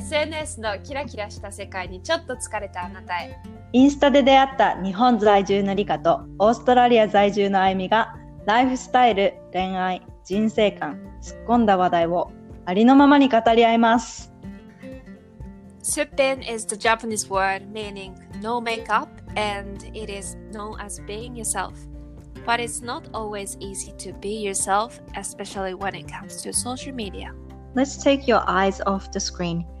SNS のキラキラした世界にちょっと疲れたあなたへインスタで出会った日本在住のリカとオーストラリア在住のあゆみがライフスタイル、恋愛、人生観、突っ込んだ話題をありのままに語り合います。Suppin is the Japanese word meaning no makeup and it is known as being yourself. But it's not always easy to be yourself, especially when it comes to social media. Let's take your eyes off the screen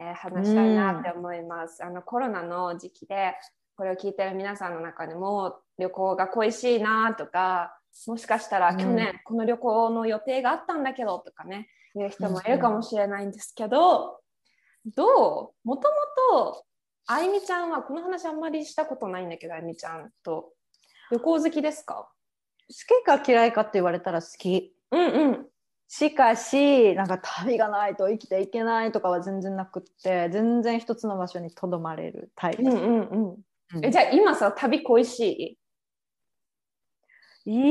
えー話したいなって思います。あのコロナの時期でこれを聞いてる皆さんの中でも旅行が恋しいなとかもしかしたら去年この旅行の予定があったんだけどとかねいう人もいるかもしれないんですけど、どう？もともとあいみちゃんはこの話あんまりしたことないんだけどあいみちゃんと。旅行好きですか？好きか嫌いかって言われたら好き。うんうんしかし、なんか旅がないと生きていけないとかは全然なくって、全然一つの場所にとどまれるタイプ。うんうんうん。うん。えじゃあ今さ旅恋しい？いや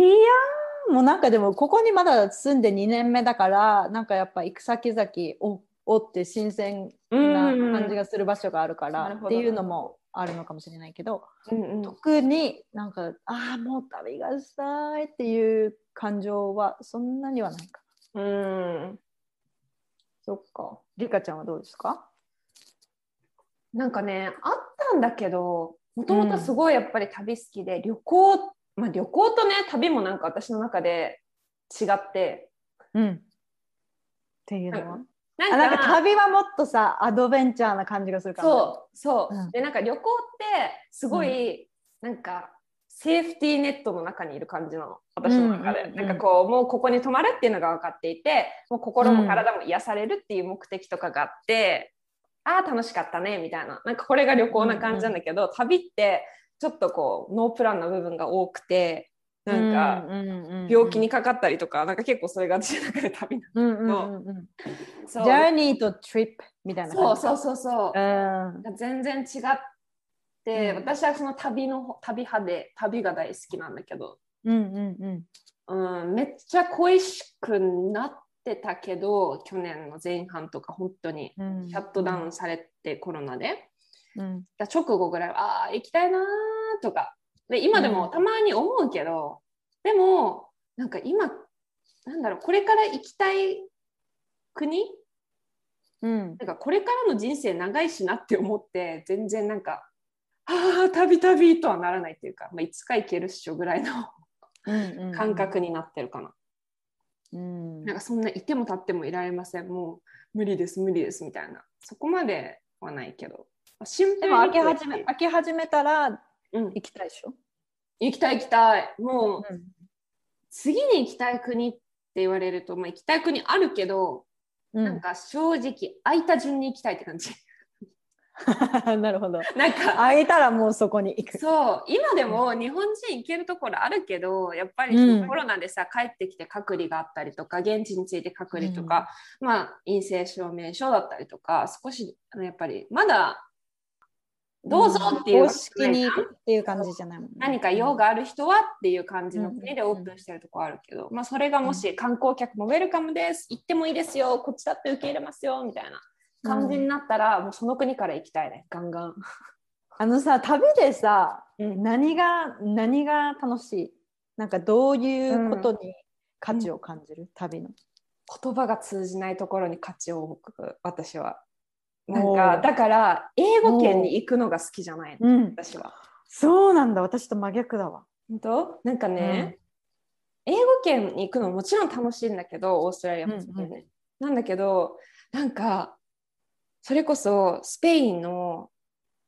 ーもうなんかでもここにまだ住んで2年目だからなんかやっぱ行く先々おおって新鮮な感じがする場所があるからっていうのもあるのかもしれないけどうんうん。特になんかああもう旅がしたいっていう感情はそんなにはないかうん。そっか。リカちゃんはどうですか？なんかねあったんだけどもともとすごいやっぱり旅好きで、旅行まあ旅行とね旅もなんか私の中で違って。うん。っていうのは、なん。あなんか旅はもっとさアドベンチャーな感じがするからそうそう、うん。でなんか旅行ってすごい、なんかセーフティーネットの中にいる感じなの私の中で、うんうん。うんなんかこうもうここに泊まるっていうのが分かっていてもう心も体も癒されるっていう目的とかがあって、ああ楽しかったねみたいな。なんかこれが旅行な感じなんだけど、旅ってちょっとこうノープランな部分が多くてなんか病気にかかったりとか、なんか結構それが私の中で旅なうんうんうんうんそうジャーニーとトリップみたいなそう感じそうそうそう。うん。全然違って、うん。私はその旅の旅派で旅が大好きなんだけど、うんうんうん。うん、めっちゃ恋しくなってたけど去年の前半とか本当に。うん。シャットダウンされて、コロナで。うん。だ直後ぐらいはああー行きたいなーとか。で今でもうん。たまに思うけど、でもなんか今なんだろうこれから行きたい国？うん。なんかこれからの人生長いしなって思って全然なんかああ旅旅とはならないっていうか、まあ、いつか行けるっしょぐらいのうん感覚になってるかな、うん。なんかそんないても立ってもいられません。もう無理です無理ですみたいな。そこまではないけど。シンプでも開け始め開け始めたらうん、行きたいでしょ、行きたい行きたい。もううん。次に行きたい国って言われると、まあ、行きたい国あるけど、なんか正直空いた順に行きたいって感じ なるほど。なんか開いたらもうそこに行く。そう今でも日本人行けるところあるけどやっぱりうん。コロナでさ、帰ってきて隔離があったりとか現地について隔離とか、まあ陰性証明書だったりとか少しあのやっぱりまだどうぞっていう、公式にっていう感じじゃないもんね。何か用がある人はっていう感じの国でうん。オープンしてるところあるけど、まあ、それがもし観光客もウェルカムです。行ってもいいですよ。こっちだって受け入れますよ。みたいな感じになったら、もうその国から行きたいね。ガンガン。あのさ旅でさうん。何が何が楽しい？なんかどういうことに価値を感じる、旅の。言葉が通じないところに価値を置く私は。なんかだから英語圏に行くのが好きじゃない。のうん。私は。そうなんだ。私と真逆だわ。本当？なんかね、英語圏に行くのももちろん楽しいんだけどオーストラリアもそうだよね、なんだけどなんかそれこそスペインの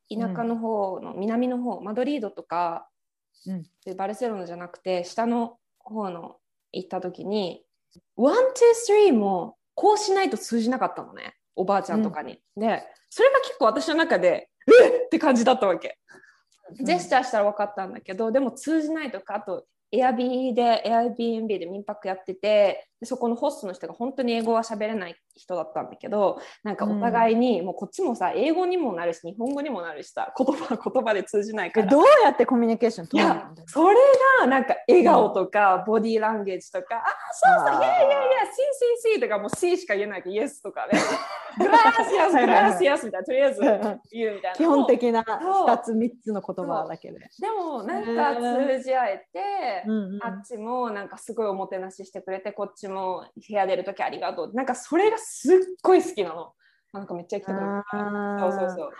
田舎の方の南の方、マドリードとか、うん。でバルセロナじゃなくて下の方の行った時に one, two, three もこうしないと通じなかったのね。おばあちゃんとかに。でそれが結構私の中でえっ！て感じだったわけ。ジェスチャーしたら分かったんだけど、でも通じないとかあとエアビーで、Airbnb で民泊やってて、でそこのホストの人が本当に英語は喋れない人だったんだけど、なんかお互いに、もうこっちもさ、英語にもなるし、日本語にもなるしさ、言葉は言葉で通じないから。どうやってコミュニケーションい取るや、それがなんか笑顔とか、ボディーランゲージとか、あ、そうそう、いやいやいや、シーシーシーとかもう C しか言えない。けど、イエスとかね、グラーシアス、グラーシアスみたいな、とりあえず言うみたいな。基本的なそう。2つ3つの言葉だけで。でもなんか通じ合えて、あっちもなんかすごいおもてなししてくれてこっちも部屋出るときありがとう。なんかそれがすっごい好きなの。なんかめっちゃ行きたくなそうそうそう。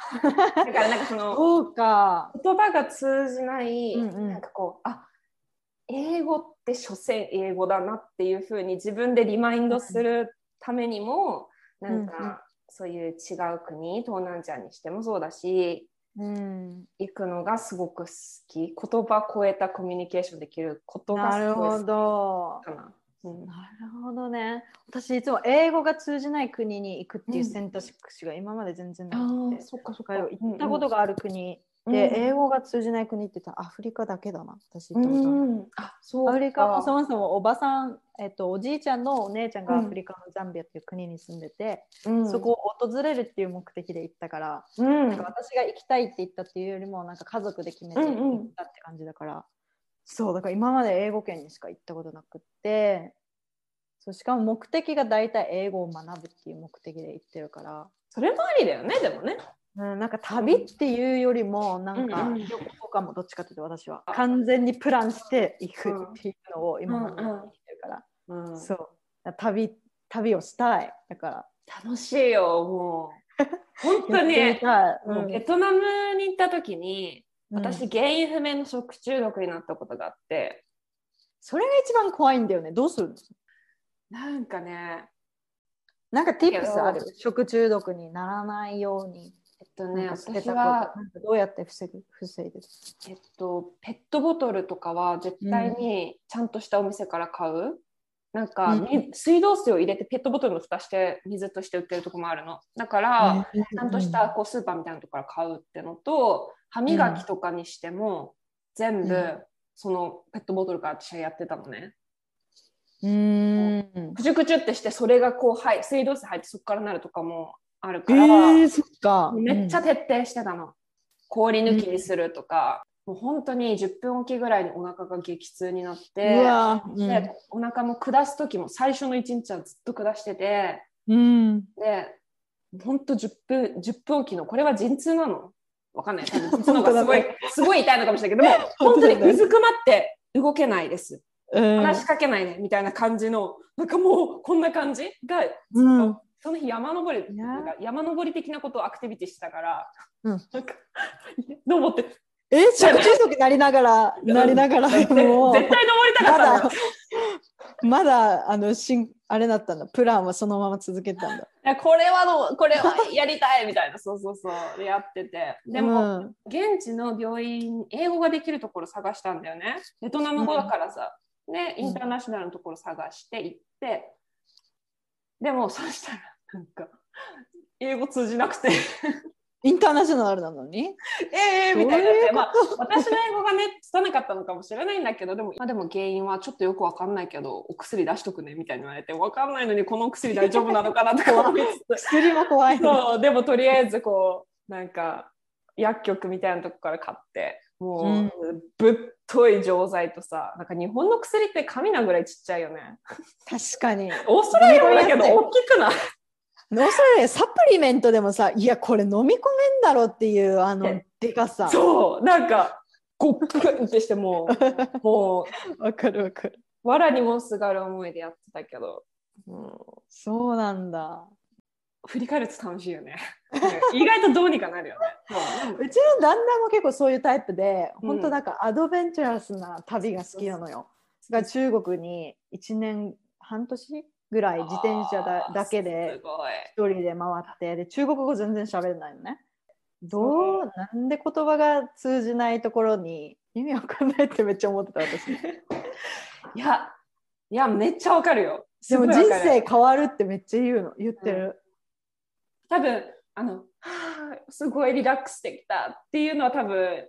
だからなんかその そうか。言葉が通じない、うんうん。なんかこうあ英語って所詮英語だなっていうふうに自分でリマインドするためにも、なんか、うんうん。そういう違う国東南アジアにしてもそうだしうん、行くのがすごく好き。言葉超えたコミュニケーションできることがなるほすごい好きど。かな。うんなるほどね。私いつも英語が通じない国に行くっていう選択肢が今まで全然なくて、そっかそっだか。ら行ったことがある国で、英語が通じない国って言ったらアフリカだけだな。私行ったことあアフリカもそうもそもおばさん、えっと、おじいちゃんのお姉ちゃんがアフリカのザンビアっていう国に住んでて、ん。そこを訪れるっていう目的で行ったから、うん。なんか私が行きたいって言ったっていうよりもなんか家族で決めて行ったって感じだから、そうだから今まで英語圏にしか行ったことなくってそうしかも目的が大体英語を学ぶっていう目的で行ってるから、それもありだよねでもね。うん、なんか旅っていうよりもなんかうんうん。旅行とかもどっちかというと私は完全にプランして行くっていうのを今までやってきてるから、うんそう。旅旅をしたい。だから。楽しいよもう。本当に。うん。もうベトナムに行った時に私、うん。原因不明の食中毒になったことがあって。それが一番怖いんだよね。どうするのなんかね。なんか tips けどある？食中毒にならないように。えっとね私は、どうやって防ぐ？防いでる？えっと、ペットボトルとかは絶対にちゃんとしたお店から買う、なんか、うん。み水道水を入れてペットボトルの蓋して水として売ってるとこもあるの。だから、ちゃんとしたこうスーパーみたいなところから買うってのと歯磨きとかにしても全部うんそのペットボトルから私はやってたのね。うん。くちゅくちゅってしてそれがこう、はい、水道水入ってそこからなるとかもあるえから、ー、そっか。めっちゃ徹底してたの。氷抜きにするとか、もう本当に10分おきぐらいにお腹が激痛になっうて、わ、うんでお腹も下す時も最初の1日はずっと下しててうん。で本当10分10分おきのこれは陣痛なのわかんない。多分陣痛の方がすごいすごい痛いのかもしれないけども 本当にうずくまって動けないです。うん。話しかけないねみたいな感じのなんかもうこんな感じがうん。その日山登りなんか山登り的なことをアクティビティしてたから、うん。なんか どう思ってえ、食中毒なりながら、なりながら、絶対もう、登りたかまったまだ、あの、しん、あれだったんだ。プランはそのまま続けたんだ。いやこれはどうこれはやりたいみたいなそうそうそう。でやってて。でも、うん。現地の病院英語ができるところ探したんだよね。ベトナム語だからさ、でインターナショナルのところ探して行って、でもそしたらなんか英語通じなくてインターナショナルなのに？ええみたいになまあ、私の英語がね拙かったのかもしれないんだけどでも,、まあ、でも原因はちょっとよくわかんないけどお薬出しとくねみたいに言われてわかんないのにこのお薬大丈夫なのかなとか思いつつ。薬も怖いの。そうでもとりあえずこうなんか薬局みたいなとこから買ってもう、うんぶっとい錠剤とさなんか日本の薬って紙なぐらいちっちゃいよね。確かに。オーストラリアもだけど大きくない？ノーストラリアサプリメントでもさ、いや、これ飲み込めんだろっていう、あのね、でかさ。そうなんかゴックンってしてもうもう わかるわかる。藁にもすがる思いでやってたけど、うん、そうなんだ。振り返ると楽しいよね意外とどうにかなるよね うちの旦那も結構そういうタイプで、うん本当なんかアドベンチャラスな旅が好きなのよ。だから中国に1年半年ぐらい自転車だだけすで一人で回ってで中国語全然喋れないのね。どう？なんで言葉が通じないところに意味わかんないってめっちゃ思ってた私。いやいやめっちゃわかるよでも人生変わるってめっちゃ言うの言ってる。多分あのはすごいリラックスできたっていうのは多分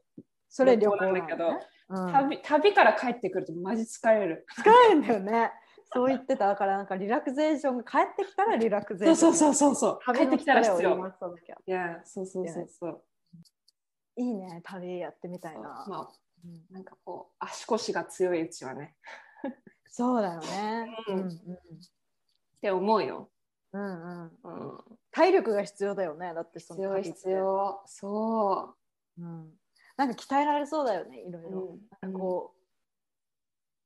それ旅行なんだけど、ねうん旅旅から帰ってくるとマジ疲れる。疲れるんだよね。そう言ってただからなんかリラクゼーションが帰ってきたらリラクゼーション。そうそうそうそう。帰ってきたら必要。いや、そうそうそうそう。いいね、旅やってみたいな。まあ、うんなんかこう足腰が強いうちはね そうだよね。ううんんって思うよ。うんうんうんうん、体力が必要だよね。だってその必要必。要。そうん。なんか鍛えられそうだよね、いろいろ。うんなんかこう、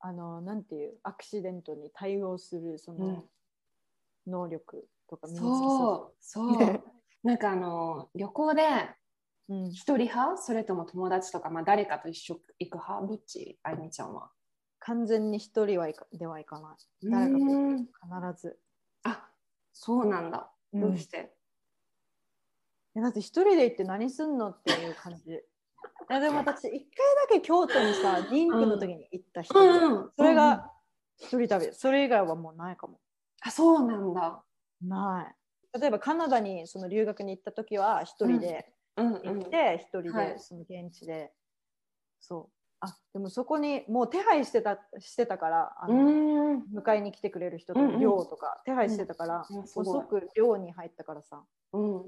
あの、なんていう、アクシデントに対応するその、能力とかう。身につきそ。そうそう。なんかあの旅行でう。うん。一人派？それとも友達とか、まあ、誰かと一緒行く派？どっち？あゆみちゃんは。完全に一人はいかではいかない。誰かとうん必ず。あそうなんだ。どうしして、てだって一人で行って何すんのっていう感じ。いやでも私一回だけ京都にさ妊婦の時に行った人、うんそれが一人旅。それ以外はもうないかも。あそうなんだ。ない。例えばカナダにその留学に行った時は一人でうん。行うん。って一人はい。でその現地で、そう。あでもそこにもう手配してたしてたからあうの、ん。迎えに来てくれる人と寮とか手配してたから、遅く寮に入ったからさ。うん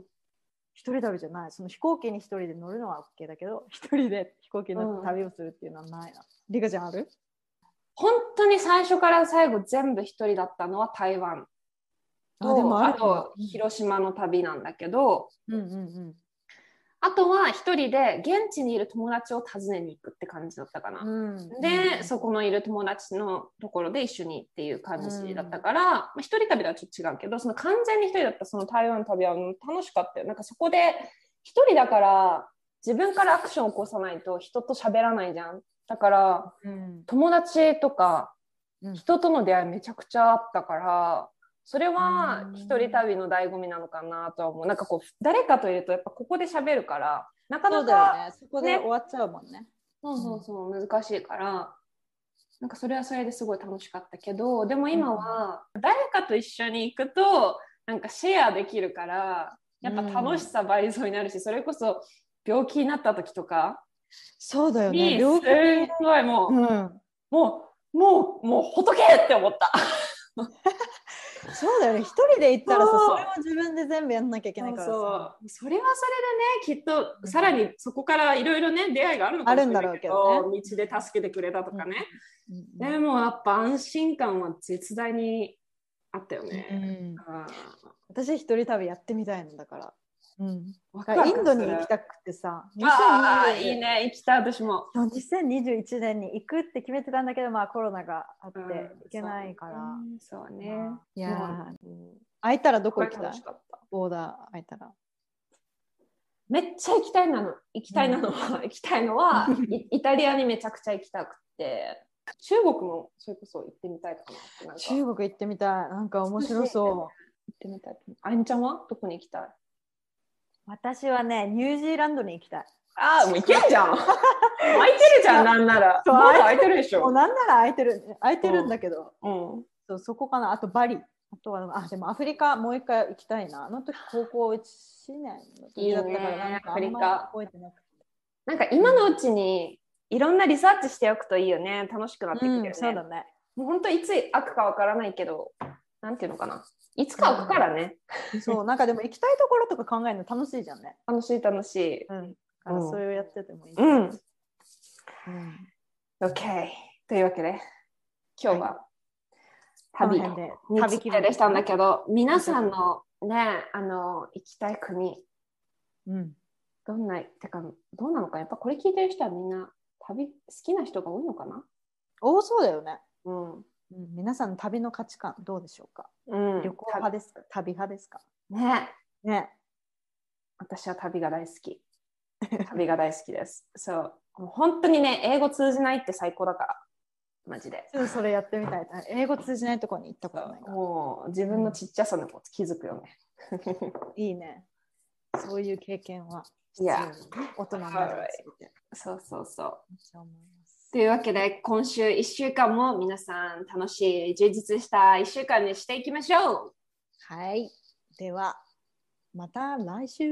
一人旅じゃない。その飛行機に一人で乗るのは OK だけど 一人で飛行機に乗って旅をするっていうのはないな。リカちゃんある？本当に最初から最後全部一人だったのは台湾とああでもあと広島の旅なんだけどうんうんうんあとは一人で現地にいる友達を訪ねに行くって感じだったかな。うん。で、そこのいる友達のところで一緒にっていう感じだったから、まあ、一人旅とはちょっと違うけどその完全に一人だったその台湾の旅はうん楽しかったよ。なんかそこで一人だから自分からアクションを起こさないと人と喋らないじゃん。だからうん。友達とかうん。人との出会いめちゃくちゃあったからそれはうん。一人旅の醍醐味なのかなとは思う。なんかこう誰かといるとやっぱここで喋るからなかなかよね。そこで終わっちゃうもんね。そうそうそう難しいから。なんかそれはそれですごい楽しかったけどでも今は誰かと一緒に行くとなんかシェアできるからやっぱ楽しさ倍増になるしそれこそ病気になった時とかそうだよね。にす両方ごいもう、うん。もうもうもう仏って思った。そう。だよね。一人で行ったらさ、それも自分で全部やんなきゃいけないからさ。そうそれはそれでねきっとさらにそこからいろいろね出会いがあるのかもしれないけどあるんだろう道で助けてくれたとかね、うん。でもやっぱ安心感は絶大にあったようね。ん。あ私一人旅やってみたいのだから。うん、インドに行きたくてさ、ああ、2020いいね、行きたい、私も。そう2021年に行くって決めてたんだけど、まあコロナがあってうん行けないから。そうそうね。いやーうん空いたらどこ行きたい？ボーダー空いたら。めっちゃ行きたいなの。行きたいなのは、行きたいのは、イイタリアにめちゃくちゃ行きたくて、中国もそれこそ行ってみたいかな中国行ってみたい。なんか面白そ行ってみたい。あゆみちゃんは？どこに行きたい？う。私はね、ニュージーランドに行きたい。ああ、もう行けんじゃん。空いてるじゃん、なんなら。そう空いてるでしょ。もうなんなら空いてる、空いてるんだけど、うん。そうそこかな。あとバリ。あとは、あ、でもアフリカもう一回行きたいな。あの時高校1年の時だったから、なんかあんまアフリカ覚えてなくて。なんか今のうちにいろんなリサーチしておくといいよね。楽しくなってくるよね。うん、そうだね。もう本当いつ開くかわからないけど、なんていうのかな。いつか開くからね。そう、なんかでも行きたいところとか考えるの楽しいじゃんね。楽しい楽しい。うん。だからそれをやっててもいい。うん。うん。OK。というわけで、今日は旅辺でについてでしたんだけど、皆さんのね、あの、行きたい国、うん。どんな、てか、どうなのか、やっぱこれ聞いてる人はみんな旅好きな人が多いのかな多そうだよね。うん。うん、皆さんの旅の価値観どうでしょうか、うん、旅行派ですか？旅派ですか？ね。ね。私は旅が大好き。旅が大好きです。そう。もう本当にね、英語通じないって最高だから。マジで。ちょっとそれやってみたい。英語通じないところに行ったことないから。もう自分のちっちゃさのこと気づくよね。いいね。そういう経験は。いや大人になるにつれてそうそうそう。めっちゃ思います。というわけで今週1週間も皆さん楽しい充実した1週間にしていきましょう。はい。ではまた来週。